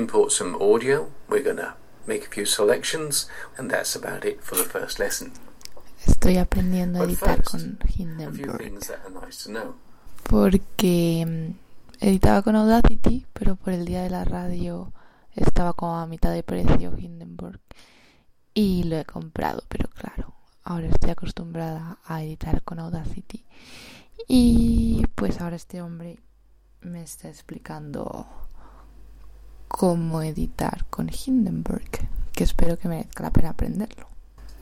import some audio. We're gonna make a few selections, and that's about it for the first lesson. Estoy aprendiendo a editar con Hindenburg. to. Porque editaba con Audacity, pero por el día de la radio estaba como a mitad de precio Hindenburg. Y lo he comprado, pero claro, ahora estoy acostumbrada a editar con Audacity. Y pues ahora este hombre me está explicando cómo editar con Hindenburg, que espero que merezca la pena aprenderlo.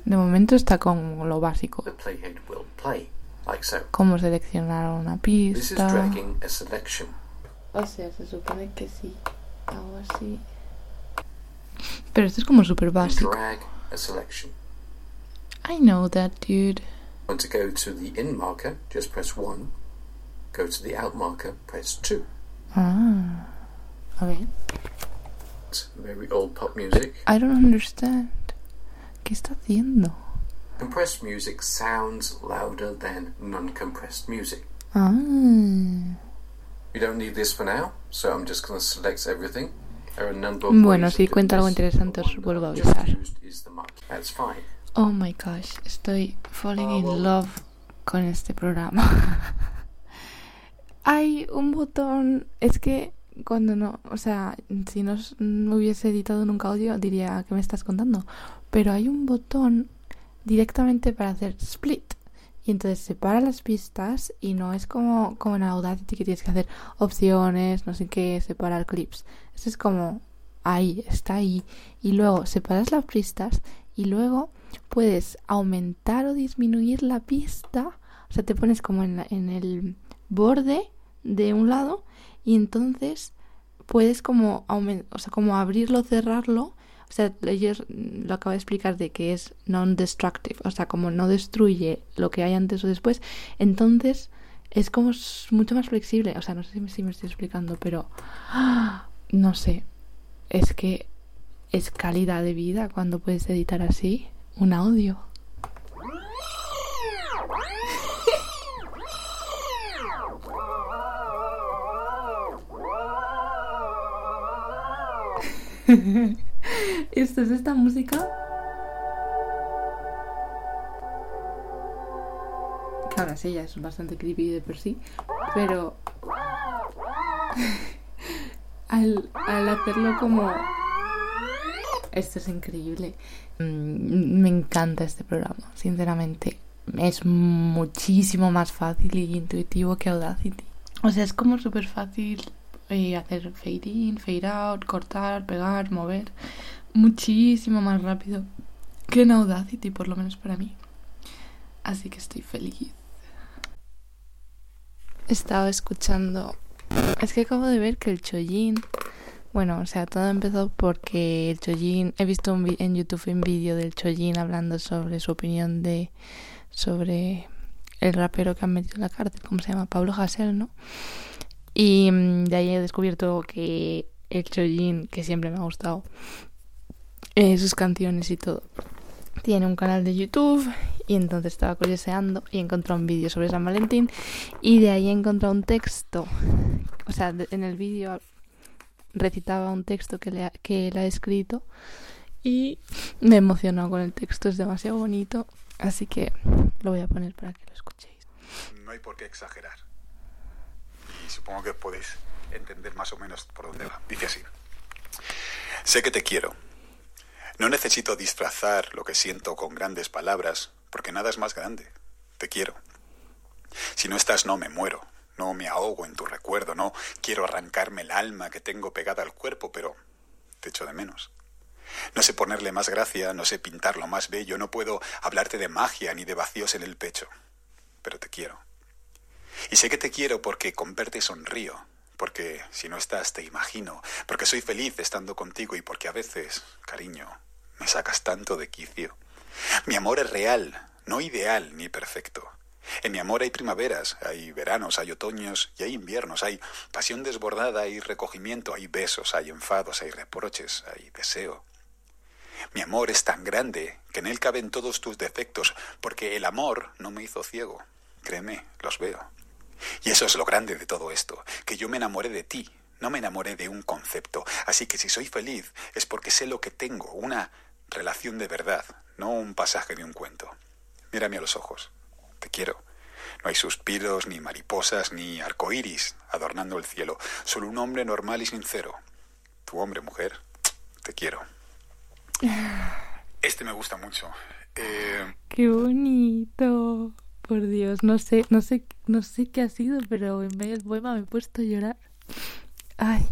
De momento está con lo básico, The playhead will play, like so. cómo seleccionar una This is pista. dragging a selection. O sea, se supone que sí. Hago así. Pero esto es como súper básico. drag a selection. I know that, dude. Want to go to the in marker, just press 1. Go to the out marker, press 2. Ah. A ver. It's very old pop music. I don't understand. ¿Qué está haciendo? Compressed music sounds louder than non-compressed music. Ah. We don't need this for now, so I'm just going to select everything. There are a number of Bueno, si cuenta algo interesante, os vuelvo a avisar. That's fine. Oh my gosh. Estoy falling Ah, in bueno. love con este programa. Hay un botón. Es que cuando no. O sea, si no, no hubiese editado nunca audio, diría que me estás contando. Pero hay un botón directamente para hacer split. Y entonces separa las pistas y no es como, como en Audacity que tienes que hacer opciones, no sé qué, separar clips. Esto es como ahí, está ahí. Y luego separas las pistas y luego puedes aumentar o disminuir la pista. O sea, te pones como en, la- en el borde de un lado y entonces puedes como o sea, como abrirlo, cerrarlo. O sea, lo acabo de explicar de que es non-destructive, o sea, como no destruye lo que hay antes o después, entonces es como mucho más flexible. O sea, no sé si me, estoy explicando, pero no sé. Es que es calidad de vida cuando puedes editar así un audio. Esto es esta música. Que ahora sí, ya es bastante creepy de por sí. Pero. al, al hacerlo como. Esto es increíble. Mm, Me encanta este programa, sinceramente. Es muchísimo más fácil y intuitivo que Audacity. O sea, es como súper fácil hacer fade in, fade out, cortar, pegar, mover. Muchísimo más rápido que en Audacity, por lo menos para mí. Así que estoy feliz. Estaba escuchando. Es que acabo de ver que el Chojin. Bueno, o sea, todo empezó porque el Chojin. He visto un en YouTube un vídeo del Chojin hablando sobre su opinión de. sobre el rapero que han metido en la cárcel, ¿cómo se llama? Pablo Hasél, ¿no? Y mm, de ahí he descubierto que el Chojin, que siempre me ha gustado, eh, sus canciones y todo, tiene un canal de YouTube y entonces estaba curioseando y encontré un vídeo sobre San Valentín y de ahí encontré un texto, o sea, en el vídeo recitaba un texto que, le ha, que él ha escrito y me emocionó con el texto, es demasiado bonito, así que lo voy a poner para que lo escuchéis. No hay por qué exagerar. Supongo que podéis entender más o menos por dónde va. Dice así. Sé que te quiero. No necesito disfrazar lo que siento con grandes palabras, porque nada es más grande. Te quiero. Si no estás, no me muero. No me ahogo en tu recuerdo. No quiero arrancarme el alma que tengo pegada al cuerpo, pero te echo de menos. No sé ponerle más gracia, no sé pintarlo más bello, no puedo hablarte de magia ni de vacíos en el pecho, pero te quiero. Y sé que te quiero porque con verte sonrío, porque si no estás te imagino, porque soy feliz estando contigo y porque a veces, cariño, me sacas tanto de quicio. Mi amor es real, no ideal ni perfecto. En mi amor hay primaveras, hay veranos, hay otoños y hay inviernos, hay pasión desbordada, hay recogimiento, hay besos, hay enfados, hay reproches, hay deseo. Mi amor es tan grande que en él caben todos tus defectos, porque el amor no me hizo ciego. Créeme, los veo. Y eso es lo grande de todo esto, que yo me enamoré de ti, No me enamoré de un concepto. Así que si soy feliz es porque sé lo que tengo, una relación de verdad, no un pasaje de un cuento. Mírame a los ojos. Te quiero. No hay suspiros, ni mariposas, ni arcoíris adornando el cielo. Solo un hombre normal y sincero. Tu hombre, mujer. Te quiero. Este me gusta mucho. Eh, Qué bonito. Por Dios, no sé, no sé, no sé qué ha sido, pero en medio del poema me he puesto a llorar. Ay,